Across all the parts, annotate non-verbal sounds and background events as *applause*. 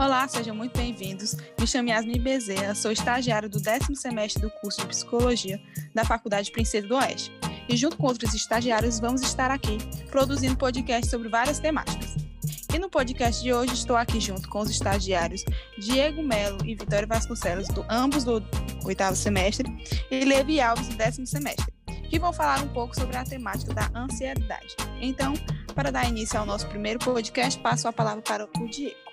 Olá, sejam muito bem-vindos. Me chamo Yasmin Bezerra, sou estagiária do décimo semestre do curso de Psicologia da Faculdade Princesa do Oeste. E junto com outros estagiários, vamos estar aqui produzindo podcast sobre várias temáticas. E no podcast de hoje estou aqui junto com os estagiários Diego Melo e Vitória Vasconcelos, do, ambos do oitavo semestre, e Levi Alves, do décimo semestre, que vão falar um pouco sobre a temática da ansiedade. Então, para dar início ao nosso primeiro podcast, passo a palavra para o Diego.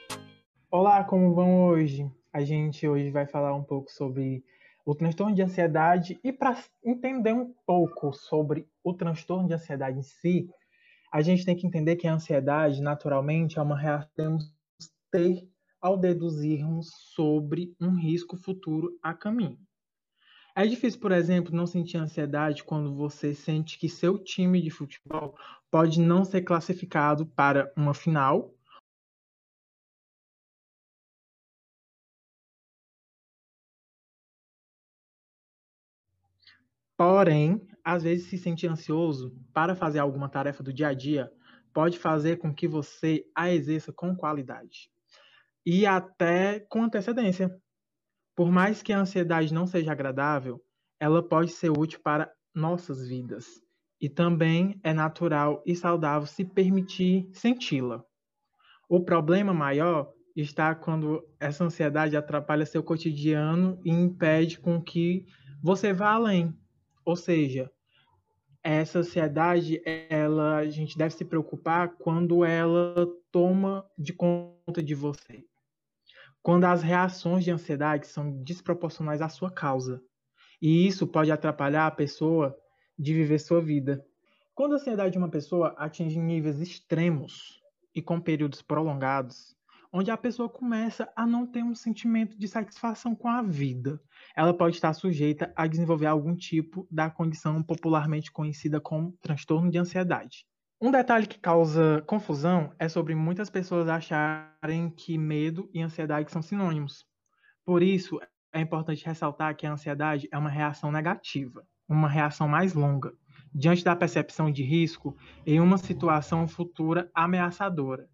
Olá, como vão hoje? A gente hoje vai falar um pouco sobre o transtorno de ansiedade e para entender um pouco sobre o transtorno de ansiedade em si, a gente tem que entender que a ansiedade, naturalmente, é uma reação que temos ter ao deduzirmos sobre um risco futuro a caminho. É difícil, por exemplo, não sentir ansiedade quando você sente que seu time de futebol pode não ser classificado para uma final Porém, às vezes se sentir ansioso para fazer alguma tarefa do dia a dia pode fazer com que você a exerça com qualidade e até com antecedência. Por mais que a ansiedade não seja agradável, ela pode ser útil para nossas vidas e também é natural e saudável se permitir senti-la. O problema maior está quando essa ansiedade atrapalha seu cotidiano e impede com que você vá além ou seja, essa ansiedade, ela, a gente deve se preocupar quando ela toma de conta de você. Quando as reações de ansiedade são desproporcionais à sua causa. E isso pode atrapalhar a pessoa de viver sua vida. Quando a ansiedade de uma pessoa atinge níveis extremos e com períodos prolongados, onde a pessoa começa a não ter um sentimento de satisfação com a vida. Ela pode estar sujeita a desenvolver algum tipo da condição popularmente conhecida como transtorno de ansiedade. Um detalhe que causa confusão é sobre muitas pessoas acharem que medo e ansiedade são sinônimos. Por isso, é importante ressaltar que a ansiedade é uma reação negativa, uma reação mais longa, diante da percepção de risco em uma situação futura ameaçadora.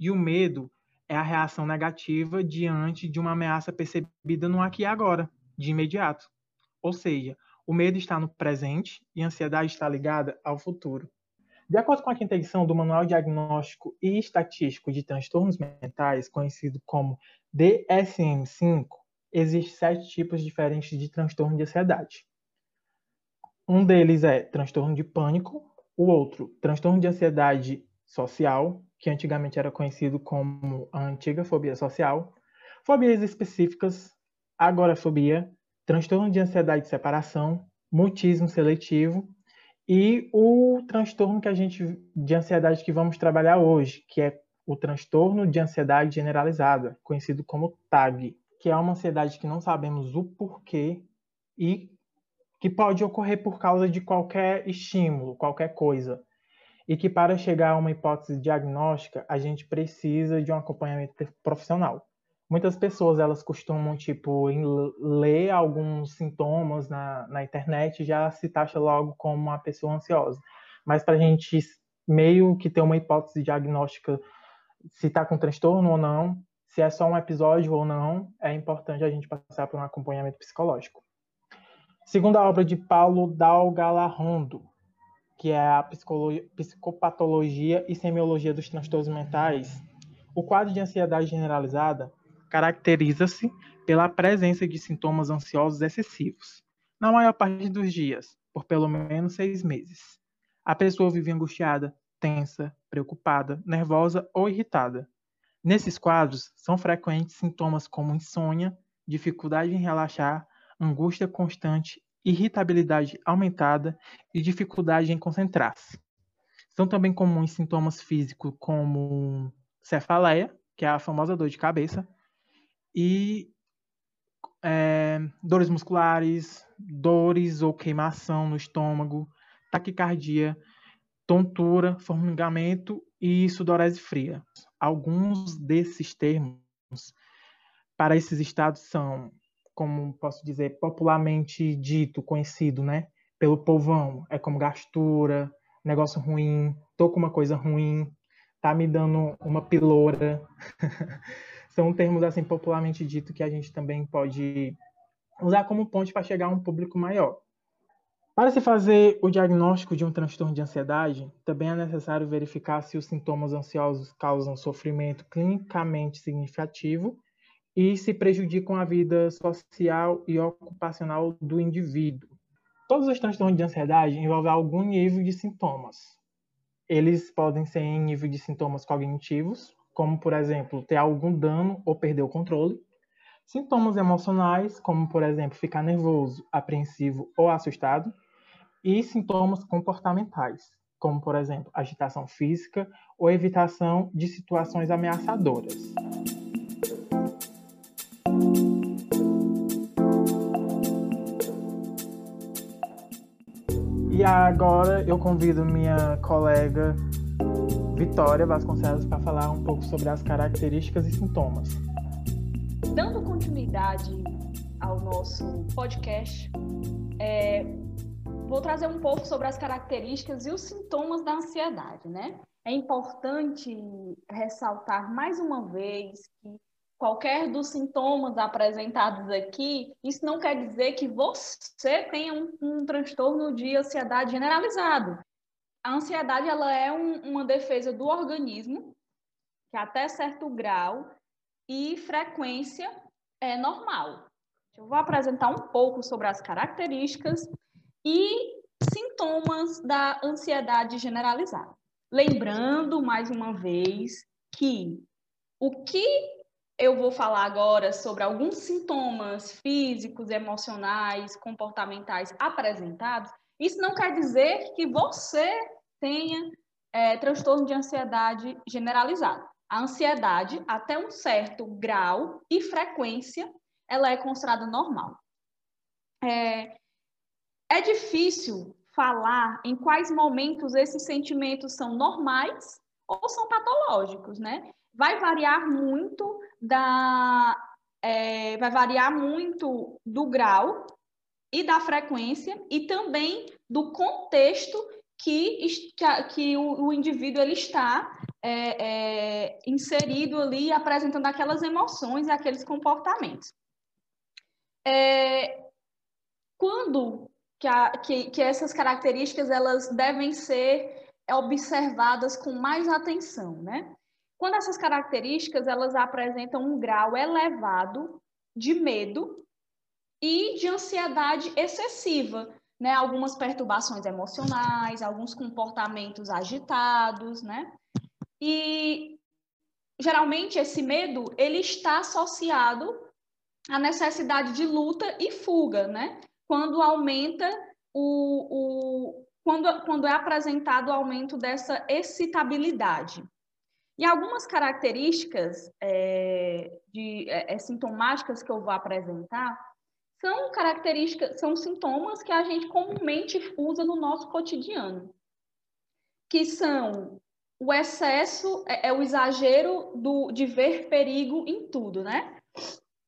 E o medo é a reação negativa diante de uma ameaça percebida no aqui e agora, de imediato. Ou seja, o medo está no presente e a ansiedade está ligada ao futuro. De acordo com a quinta edição do Manual Diagnóstico e Estatístico de Transtornos Mentais, conhecido como DSM-5, existem sete tipos diferentes de transtorno de ansiedade. Um deles é transtorno de pânico, o outro, transtorno de ansiedade social, que antigamente era conhecido como a antiga fobia social, fobias específicas, agorafobia, transtorno de ansiedade de separação, mutismo seletivo e o transtorno que a gente de ansiedade que vamos trabalhar hoje, que é o transtorno de ansiedade generalizada, conhecido como TAG, que é uma ansiedade que não sabemos o porquê e que pode ocorrer por causa de qualquer estímulo, qualquer coisa e que para chegar a uma hipótese diagnóstica a gente precisa de um acompanhamento profissional. Muitas pessoas elas costumam tipo ler alguns sintomas na, na internet e já se taxa logo como uma pessoa ansiosa. Mas para a gente meio que ter uma hipótese diagnóstica se está com transtorno ou não, se é só um episódio ou não, é importante a gente passar por um acompanhamento psicológico. Segundo a obra de Paulo Dalgalarrondo, que é a psicopatologia e semiologia dos transtornos mentais, o quadro de ansiedade generalizada caracteriza-se pela presença de sintomas ansiosos excessivos, na maior parte dos dias, por pelo menos seis meses. A pessoa vive angustiada, tensa, preocupada, nervosa ou irritada. Nesses quadros, são frequentes sintomas como insônia, dificuldade em relaxar, angústia constante irritabilidade aumentada e dificuldade em concentrar-se. São também comuns sintomas físicos como cefaleia, que é a famosa dor de cabeça, e é, dores musculares, dores ou queimação no estômago, taquicardia, tontura, formigamento e sudorese fria. Alguns desses termos para esses estados são como posso dizer, popularmente dito, conhecido, né? Pelo povão. É como gastura, negócio ruim, tô com uma coisa ruim, tá me dando uma piloura. *laughs* são termos assim popularmente dito que a gente também pode usar como ponte para chegar a um público maior. Para se fazer o diagnóstico de um transtorno de ansiedade, também é necessário verificar se os sintomas ansiosos causam sofrimento clinicamente significativo e se prejudicam a vida social e ocupacional do indivíduo. Todos os transtornos de ansiedade envolvem algum nível de sintomas. Eles podem ser em nível de sintomas cognitivos, como, por exemplo, ter algum dano ou perder o controle. Sintomas emocionais, como, por exemplo, ficar nervoso, apreensivo ou assustado e sintomas comportamentais, como, por exemplo, agitação física ou evitação de situações ameaçadoras. E agora eu convido minha colega Vitória Vasconcelos para falar um pouco sobre as características e sintomas. Dando continuidade ao nosso podcast, é, vou trazer um pouco sobre as características e os sintomas da ansiedade, né? É importante ressaltar mais uma vez que qualquer dos sintomas apresentados aqui, isso não quer dizer que você tenha um, um transtorno de ansiedade generalizado. A ansiedade ela é um, uma defesa do organismo, que até certo grau e frequência é normal. Eu vou apresentar um pouco sobre as características e sintomas da ansiedade generalizada. Lembrando, mais uma vez, que o que eu vou falar agora sobre alguns sintomas físicos, emocionais, comportamentais apresentados, isso não quer dizer que você tenha é, transtorno de ansiedade generalizado. A ansiedade, até um certo grau e frequência, ela é considerada normal. É, é difícil falar em quais momentos esses sentimentos são normais ou são patológicos, né? Vai variar muito da, é, vai variar muito do grau e da frequência e também do contexto que, que, o, o, indivíduo ele está é, é, inserido ali, apresentando aquelas emoções e aqueles comportamentos. É, quando que, a, que, que essas características elas devem ser observadas com mais atenção, né? Quando essas características elas apresentam um grau elevado de medo e de ansiedade excessiva, né? Algumas perturbações emocionais, alguns comportamentos agitados, né? E geralmente esse medo ele está associado à necessidade de luta e fuga, né? quando aumenta o, o quando, quando é apresentado o aumento dessa excitabilidade. E algumas características é, de, é, é, sintomáticas que eu vou apresentar são características, são sintomas que a gente comumente usa no nosso cotidiano, que são o excesso, é, é o exagero do, de ver perigo em tudo, né?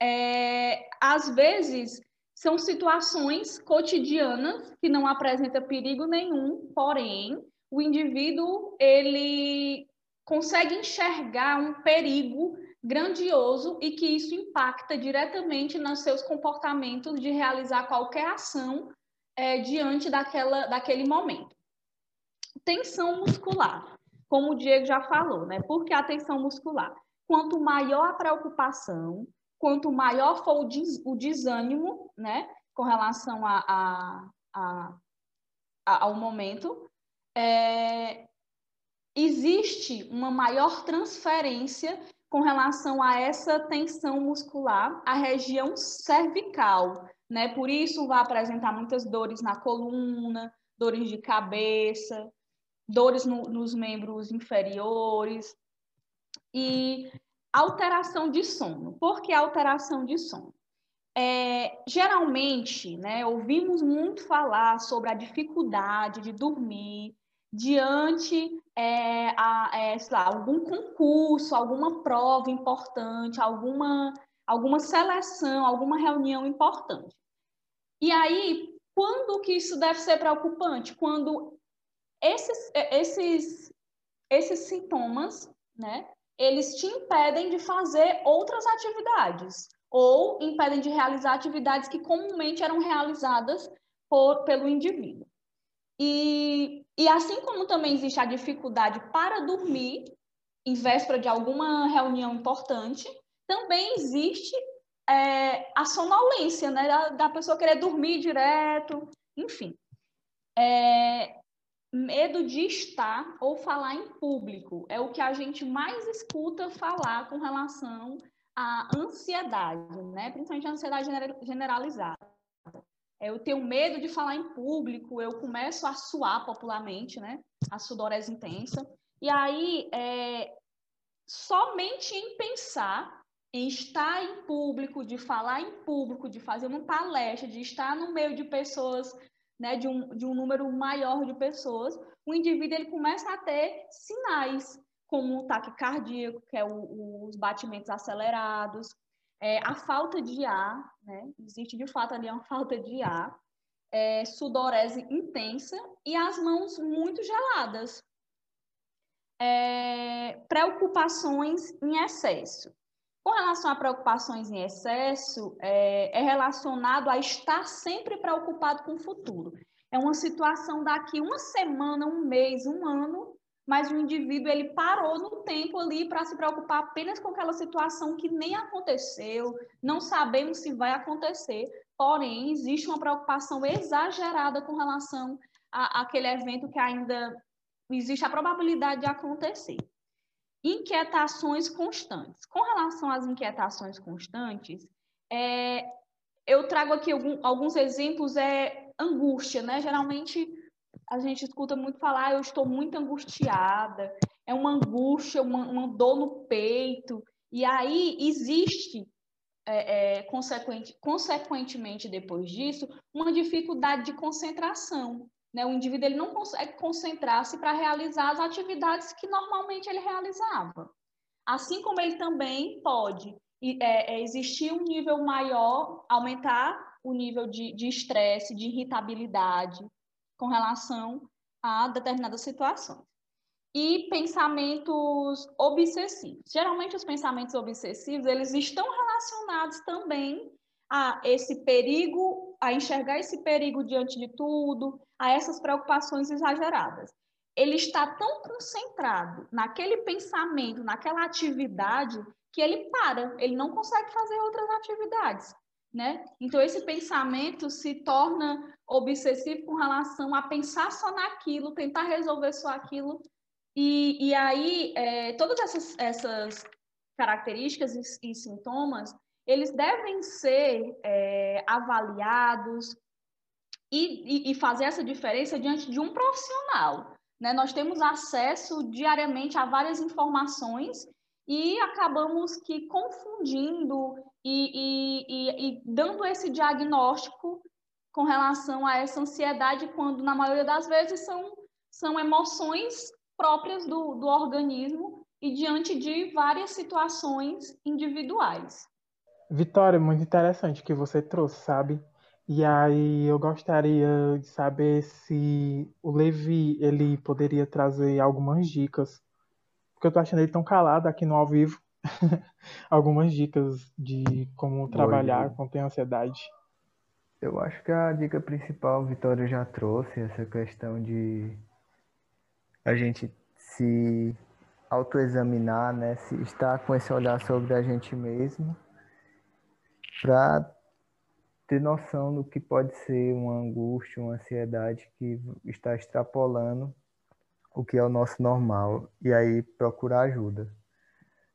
É, às vezes são situações cotidianas que não apresentam perigo nenhum, porém, o indivíduo ele consegue enxergar um perigo grandioso e que isso impacta diretamente nos seus comportamentos de realizar qualquer ação é, diante daquela, daquele momento. Tensão muscular, como o Diego já falou, né? Por que a tensão muscular? Quanto maior a preocupação, quanto maior for o, des, o desânimo, né, com relação a, a, a, a ao momento, é, existe uma maior transferência com relação a essa tensão muscular, a região cervical, né? Por isso vai apresentar muitas dores na coluna, dores de cabeça, dores no, nos membros inferiores. E alteração de sono. Por que alteração de sono? É, geralmente, né, ouvimos muito falar sobre a dificuldade de dormir diante é, a, é, lá, algum concurso, alguma prova importante, alguma, alguma seleção, alguma reunião importante. E aí, quando que isso deve ser preocupante? Quando esses, esses, esses sintomas, né, eles te impedem de fazer outras atividades ou impedem de realizar atividades que comumente eram realizadas por, pelo indivíduo. E, e assim como também existe a dificuldade para dormir em véspera de alguma reunião importante, também existe é, a sonolência, né? Da, da, pessoa querer dormir direto, enfim. É, medo de estar ou falar em público é o que a gente mais escuta falar com relação à ansiedade, né? Principalmente a ansiedade generalizada. É, eu tenho medo de falar em público, eu começo a suar popularmente, né? A sudorese intensa. E aí, é, somente em pensar em estar em público, de falar em público, de fazer uma palestra, de estar no meio de pessoas, né, de, um, de um número maior de pessoas, o indivíduo ele começa a ter sinais, como o taque cardíaco, que é o, os batimentos acelerados, é, a falta de ar, né, existe de fato ali uma falta de ar, é, sudorese intensa e as mãos muito geladas. É, preocupações em excesso. Com relação a preocupações em excesso, é, é relacionado a estar sempre preocupado com o futuro. É uma situação daqui uma semana, um mês, um ano, mas o indivíduo ele parou no tempo ali para se preocupar apenas com aquela situação que nem aconteceu, não sabemos se vai acontecer, porém existe uma preocupação exagerada com relação a, àquele evento que ainda existe a probabilidade de acontecer inquietações constantes. Com relação às inquietações constantes, é, eu trago aqui algum, alguns exemplos, é angústia, né? Geralmente a gente escuta muito falar, eu estou muito angustiada, é uma angústia, uma, uma dor no peito, e aí existe, é, é, consequente, consequentemente depois disso, uma dificuldade de concentração. Né? O indivíduo ele não consegue concentrar-se para realizar as atividades que normalmente ele realizava. Assim como ele também pode é, é, existir um nível maior, aumentar o nível de estresse, de, de irritabilidade com relação a determinadas situações. E pensamentos obsessivos. Geralmente os pensamentos obsessivos, eles estão relacionados também a esse perigo, a enxergar esse perigo diante de tudo, a essas preocupações exageradas. Ele está tão concentrado naquele pensamento, naquela atividade, que ele para, ele não consegue fazer outras atividades. Né? Então, esse pensamento se torna obsessivo com relação a pensar só naquilo, tentar resolver só aquilo. E, e aí, é, todas essas, essas características e, e, sintomas, eles devem ser é, avaliados, e, e, fazer essa diferença diante de um profissional. Né? Nós temos acesso diariamente a várias informações e acabamos que confundindo e, e, e, dando esse diagnóstico com relação a essa ansiedade, quando na maioria das vezes são, são emoções próprias do, do organismo e diante de várias situações individuais. Vitória, muito interessante que você trouxe, sabe? E aí eu gostaria de saber se o Levi ele poderia trazer algumas dicas, porque eu tô achando ele tão calado aqui no ao vivo. *laughs* algumas dicas de como trabalhar com ter ansiedade. Eu acho que a dica principal, Vitória já trouxe, essa questão de a gente se autoexaminar, né, se estar com esse olhar sobre a gente mesmo, para ter noção do que pode ser uma angústia, uma ansiedade que está extrapolando o que é o nosso normal e aí procurar ajuda.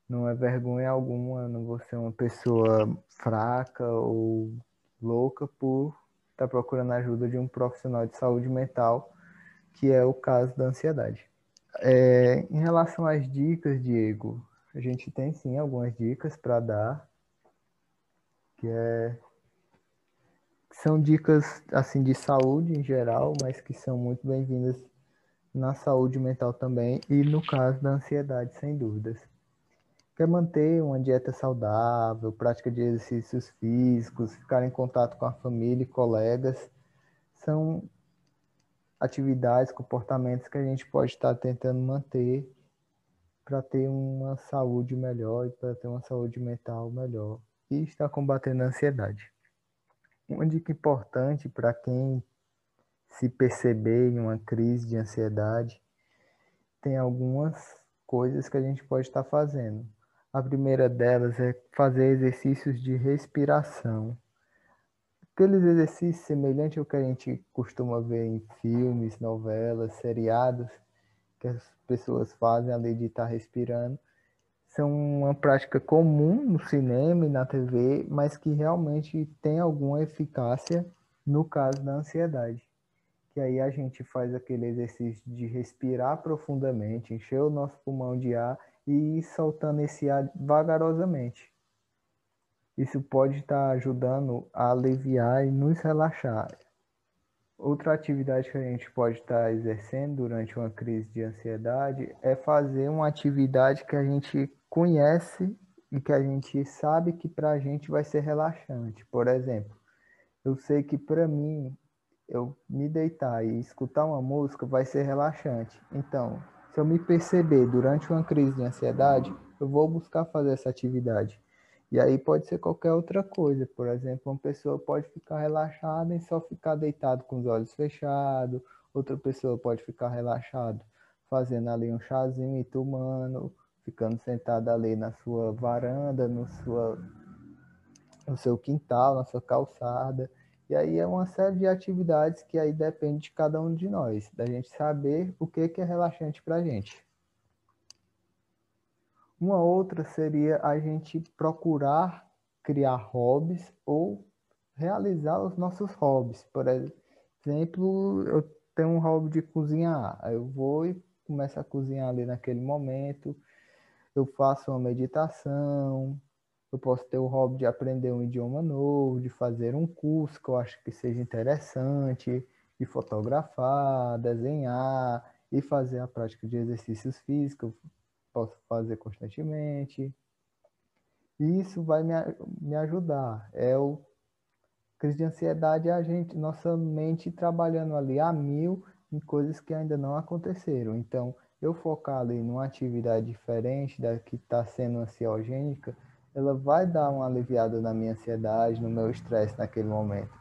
Não é vergonha alguma, não vou ser uma pessoa fraca ou louca por estar procurando ajuda de um profissional de saúde mental, que é o caso da ansiedade. É, em relação às dicas, Diego, a gente tem sim algumas dicas para dar, que é são dicas assim de saúde em geral, mas que são muito bem-vindas na saúde mental também e no caso da ansiedade, sem dúvidas. Quer manter uma dieta saudável, prática de exercícios físicos, ficar em contato com a família e colegas, são atividades, comportamentos que a gente pode estar tentando manter para ter uma saúde melhor e para ter uma saúde mental melhor e estar combatendo a ansiedade. Uma dica importante para quem se perceber em uma crise de ansiedade, tem algumas coisas que a gente pode estar fazendo. A primeira delas é fazer exercícios de respiração. Aqueles exercícios semelhantes ao que a gente costuma ver em filmes, novelas, seriados, que as pessoas fazem além de estar respirando, são uma prática comum no cinema e na TV, mas que realmente tem alguma eficácia no caso da ansiedade. Que aí a gente faz aquele exercício de respirar profundamente, encher o nosso pulmão de ar e ir soltando esse ar vagarosamente. Isso pode estar ajudando a aliviar e nos relaxar. Outra atividade que a gente pode estar exercendo durante uma crise de ansiedade é fazer uma atividade que a gente conhece e que a gente sabe que para a gente vai ser relaxante. Por exemplo, eu sei que para mim, eu me deitar e escutar uma música vai ser relaxante. Então, se eu me perceber durante uma crise de ansiedade, eu vou buscar fazer essa atividade. E aí pode ser qualquer outra coisa. Por exemplo, uma pessoa pode ficar relaxada e só ficar deitado com os olhos fechados. Outra pessoa pode ficar relaxado fazendo ali um chazinho e tomando ficando sentado ali na sua varanda, no, sua, no seu quintal, na sua calçada. E aí é uma série de atividades que aí depende de cada um de nós, da gente saber o que, que é relaxante para a gente. Uma outra seria a gente procurar criar hobbies ou realizar os nossos hobbies. Por exemplo, eu tenho um hobby de cozinhar. Eu vou e começo a cozinhar ali naquele momento eu faço uma meditação, eu posso ter o hobby de aprender um idioma novo, de fazer um curso que eu acho que seja interessante, de fotografar, desenhar e fazer a prática de exercícios físicos, posso fazer constantemente. E isso vai me, me ajudar. É o crise de ansiedade é a gente, nossa mente trabalhando ali a mil em coisas que ainda não aconteceram. Então, eu focar ali numa atividade diferente da que está sendo ansiogênica, ela vai dar uma aliviada na minha ansiedade, no meu estresse naquele momento.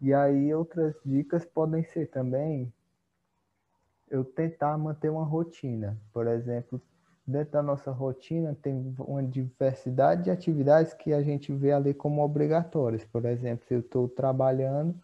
E aí outras dicas podem ser também eu tentar manter uma rotina. Por exemplo, dentro da nossa rotina tem uma diversidade de atividades que a gente vê ali como obrigatórias. Por exemplo, se eu estou trabalhando,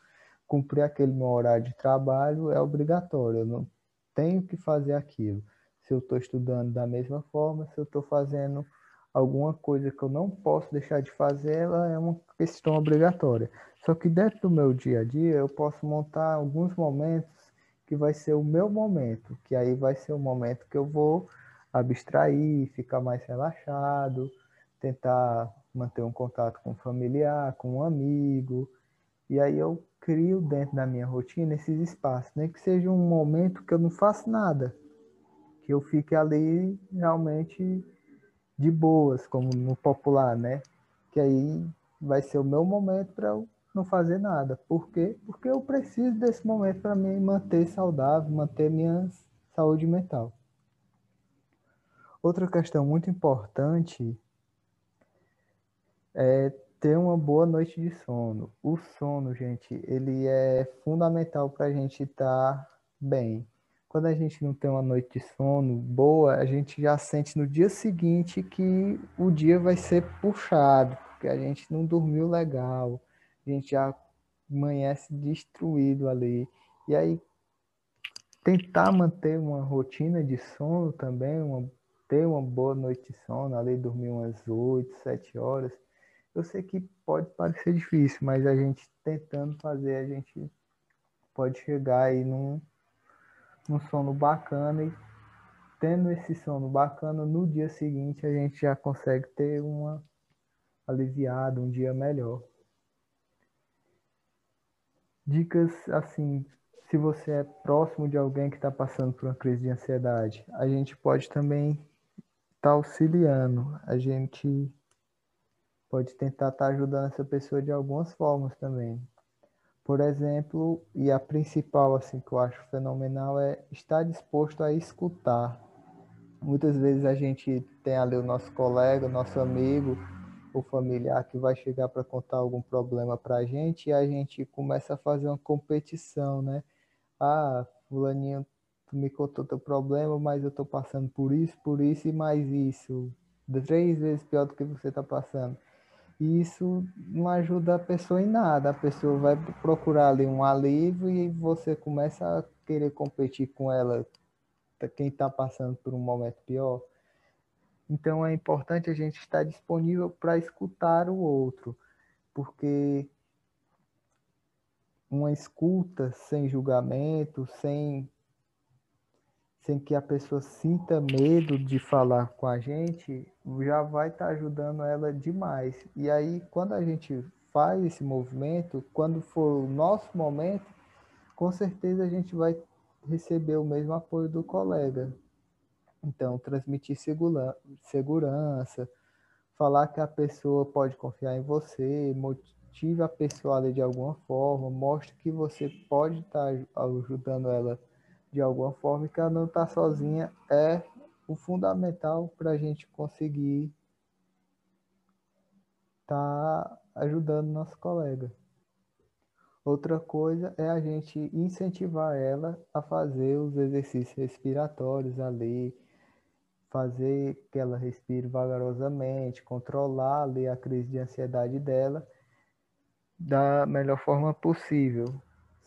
cumprir aquele meu horário de trabalho é obrigatório. Eu não tenho que fazer aquilo. Se eu estou estudando da mesma forma, se eu estou fazendo alguma coisa que eu não posso deixar de fazer, ela é uma questão obrigatória. Só que dentro do meu dia a dia, eu posso montar alguns momentos que vai ser o meu momento, que aí vai ser o momento que eu vou abstrair, ficar mais relaxado, tentar manter um contato com um familiar, com um amigo, e aí eu crio dentro da minha rotina esses espaços, nem né? que seja um momento que eu não faço nada, que eu fique ali realmente de boas, como no popular, né? Que aí vai ser o meu momento para eu não fazer nada. Por quê? Porque eu preciso desse momento para me manter saudável, manter minha saúde mental. Outra questão muito importante é ter uma boa noite de sono. O sono, gente, ele é fundamental para a gente estar tá bem. Quando a gente não tem uma noite de sono boa, a gente já sente no dia seguinte que o dia vai ser puxado, porque a gente não dormiu legal, a gente já amanhece destruído ali. E aí, tentar manter uma rotina de sono também, uma, ter uma boa noite de sono, ali dormir umas 8, 7 horas, eu sei que pode parecer difícil, mas a gente tentando fazer, a gente pode chegar aí num, num sono bacana e tendo esse sono bacana, no dia seguinte a gente já consegue ter uma aliviada, um dia melhor. Dicas assim, se você é próximo de alguém que está passando por uma crise de ansiedade, a gente pode também estar tá auxiliando, a gente pode tentar estar tá ajudando essa pessoa de algumas formas também. Por exemplo, e a principal assim que eu acho fenomenal é estar disposto a escutar. Muitas vezes a gente tem ali o nosso colega, o nosso amigo, o familiar que vai chegar para contar algum problema para a gente e a gente começa a fazer uma competição, né? Ah, fulaninho, tu me contou teu problema, mas eu estou passando por isso, por isso e mais isso. Três vezes pior do que você está passando. E isso não ajuda a pessoa em nada. A pessoa vai procurar ali um alívio e você começa a querer competir com ela, quem está passando por um momento pior. Então é importante a gente estar disponível para escutar o outro, porque uma escuta sem julgamento, sem sem que a pessoa sinta medo de falar com a gente, já vai estar tá ajudando ela demais. E aí, quando a gente faz esse movimento, quando for o nosso momento, com certeza a gente vai receber o mesmo apoio do colega. Então, transmitir segura, segurança, falar que a pessoa pode confiar em você, motive a pessoa de alguma forma, mostre que você pode estar tá ajudando ela de alguma forma e que ela não está sozinha é o fundamental para a gente conseguir estar tá ajudando nosso colega. Outra coisa é a gente incentivar ela a fazer os exercícios respiratórios ali, fazer que ela respire vagarosamente, controlar ali a crise de ansiedade dela da melhor forma possível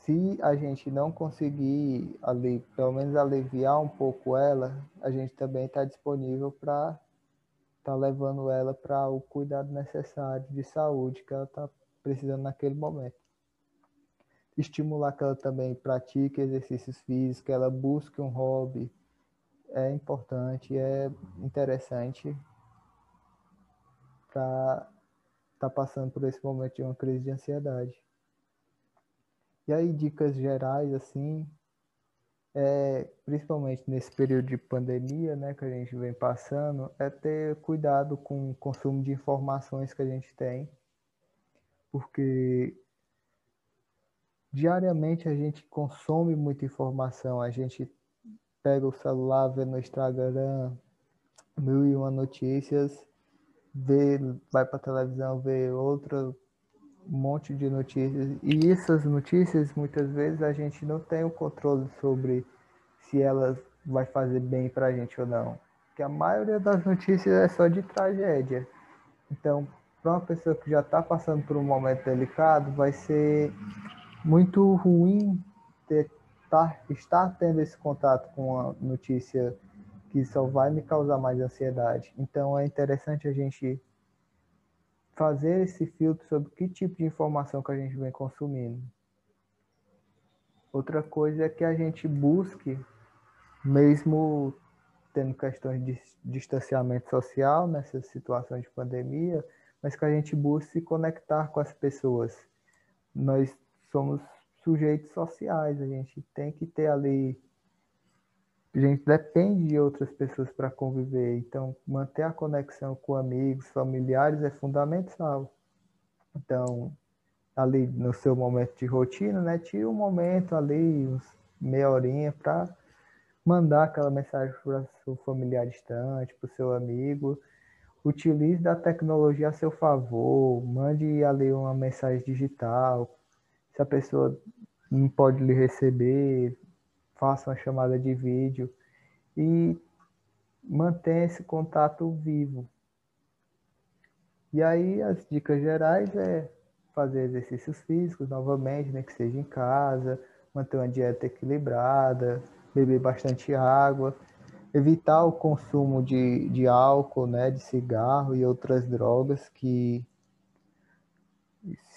se a gente não conseguir ali, pelo menos aliviar um pouco ela, a gente também está disponível para estar tá levando ela para o cuidado necessário de saúde que ela está precisando naquele momento. Estimular que ela também pratique exercícios físicos, que ela busque um hobby, é importante, é interessante para estar tá passando por esse momento de uma crise de ansiedade. E aí, dicas gerais, assim, é, principalmente nesse período de pandemia, né, que a gente vem passando, é ter cuidado com o consumo de informações que a gente tem, porque diariamente a gente consome muita informação, a gente pega o celular, vê no Instagram mil e uma notícias, vê, vai para televisão, vê outra um monte de notícias e essas notícias muitas vezes a gente não tem o controle sobre se elas vai fazer bem para a gente ou não, que a maioria das notícias é só de tragédia. Então, para uma pessoa que já está passando por um momento delicado, vai ser muito ruim ter, tá, estar tendo esse contato com uma notícia que só vai me causar mais ansiedade. Então, é interessante a gente fazer esse filtro sobre que tipo de informação que a gente vem consumindo. Outra coisa é que a gente busque, mesmo tendo questões de distanciamento social nessas situações de pandemia, mas que a gente busque se conectar com as pessoas. Nós somos sujeitos sociais, a gente tem que ter ali a gente depende de outras pessoas para conviver, então manter a conexão com amigos, familiares é fundamental. Então, ali no seu momento de rotina, né, tira um momento ali, uns meia horinha para mandar aquela mensagem para o seu familiar distante, para o seu amigo. Utilize da tecnologia a seu favor, mande ali uma mensagem digital. Se a pessoa não pode lhe receber, faça uma chamada de vídeo e mantenha esse contato vivo. E aí as dicas gerais é fazer exercícios físicos novamente, né, que seja em casa, manter uma dieta equilibrada, beber bastante água, evitar o consumo de, de álcool, né, de cigarro e outras drogas que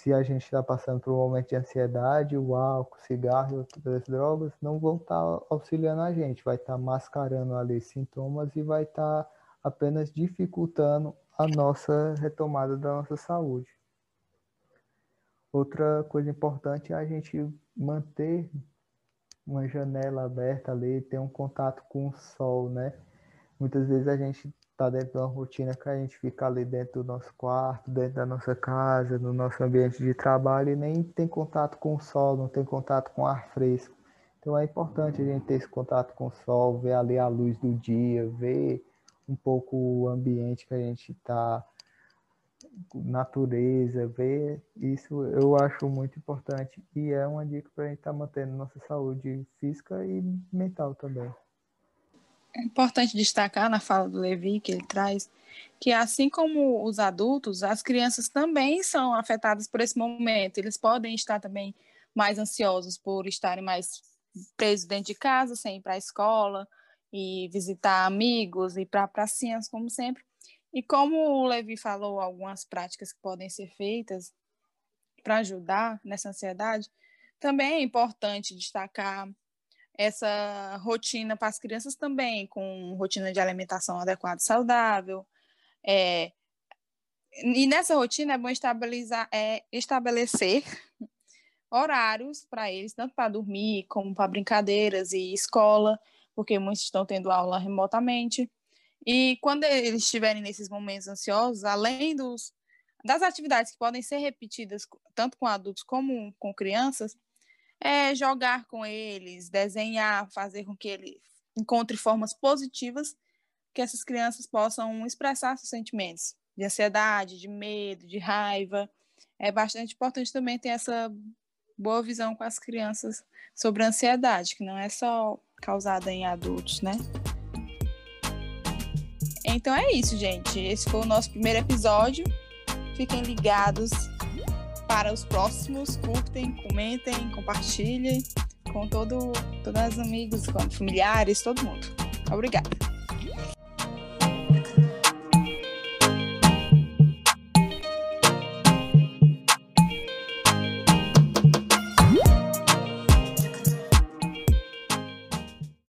se a gente está passando por um momento de ansiedade, o álcool, o cigarro e outras drogas não vão estar tá auxiliando a gente, vai estar tá mascarando ali sintomas e vai estar tá apenas dificultando a nossa retomada da nossa saúde. Outra coisa importante é a gente manter uma janela aberta ali, ter um contato com o sol, né? Muitas vezes a gente tá dentro de uma rotina que a gente fica ali dentro do nosso quarto, dentro da nossa casa, no nosso ambiente de trabalho e nem tem contato com o sol, não tem contato com ar fresco. Então é importante a gente ter esse contato com o sol, ver ali a luz do dia, ver um pouco o ambiente que a gente está, natureza, ver isso eu acho muito importante e é uma dica para a gente estar tá mantendo nossa saúde física e mental também. É importante destacar na fala do Levi que ele traz que assim como os adultos, as crianças também são afetadas por esse momento. Eles podem estar também mais ansiosos por estarem mais presos dentro de casa, sem ir para a escola e visitar amigos e para pracinhas, como sempre. E como o Levi falou, algumas práticas que podem ser feitas para ajudar nessa ansiedade, também é importante destacar essa rotina para as crianças também, com rotina de alimentação adequada e saudável. É, e nessa rotina é bom estabilizar, é, estabelecer *laughs* horários para eles, tanto para dormir como para brincadeiras e escola, porque muitos estão tendo aula remotamente. E quando eles estiverem nesses momentos ansiosos, além dos, das atividades que podem ser repetidas tanto com adultos como com crianças, é jogar com eles, desenhar, fazer com que ele encontre formas positivas que essas crianças possam expressar seus sentimentos de ansiedade, de medo, de raiva. É bastante importante também ter essa boa visão com as crianças sobre a ansiedade, que não é só causada em adultos, né? Então é isso, gente. Esse foi o nosso primeiro episódio. Fiquem ligados para os próximos. Curtem, comentem, compartilhem com todo, todos os amigos, com familiares, todo mundo. Obrigada.